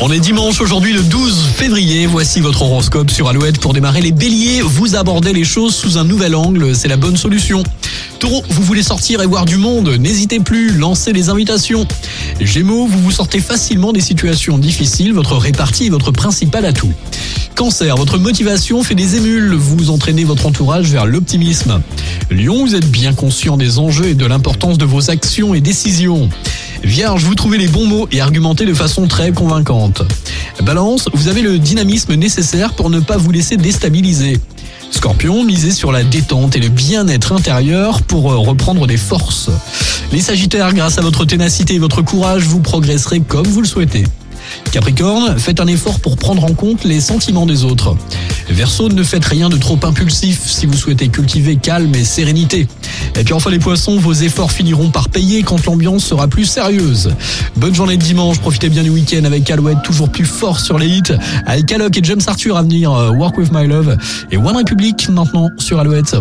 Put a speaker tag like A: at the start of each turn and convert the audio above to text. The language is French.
A: On est dimanche aujourd'hui le 12 février. Voici votre horoscope sur Alouette. Pour démarrer les béliers, vous abordez les choses sous un nouvel angle. C'est la bonne solution. Taureau, vous voulez sortir et voir du monde. N'hésitez plus, lancez les invitations. Gémeaux, vous vous sortez facilement des situations difficiles. Votre répartie est votre principal atout. Cancer, votre motivation fait des émules. Vous entraînez votre entourage vers l'optimisme. Lion, vous êtes bien conscient des enjeux et de l'importance de vos actions et décisions. Vierge, vous trouvez les bons mots et argumentez de façon très convaincante. Balance, vous avez le dynamisme nécessaire pour ne pas vous laisser déstabiliser. Scorpion, misez sur la détente et le bien-être intérieur pour euh, reprendre des forces. Les Sagittaires, grâce à votre ténacité et votre courage, vous progresserez comme vous le souhaitez. Capricorne, faites un effort pour prendre en compte les sentiments des autres. Verseau, ne faites rien de trop impulsif si vous souhaitez cultiver calme et sérénité. Et puis enfin les poissons, vos efforts finiront par payer quand l'ambiance sera plus sérieuse. Bonne journée de dimanche, profitez bien du week-end avec Alouette toujours plus fort sur les hits. Avec Alok et James Arthur à venir, euh, Work With My Love et One Republic maintenant sur Alouette.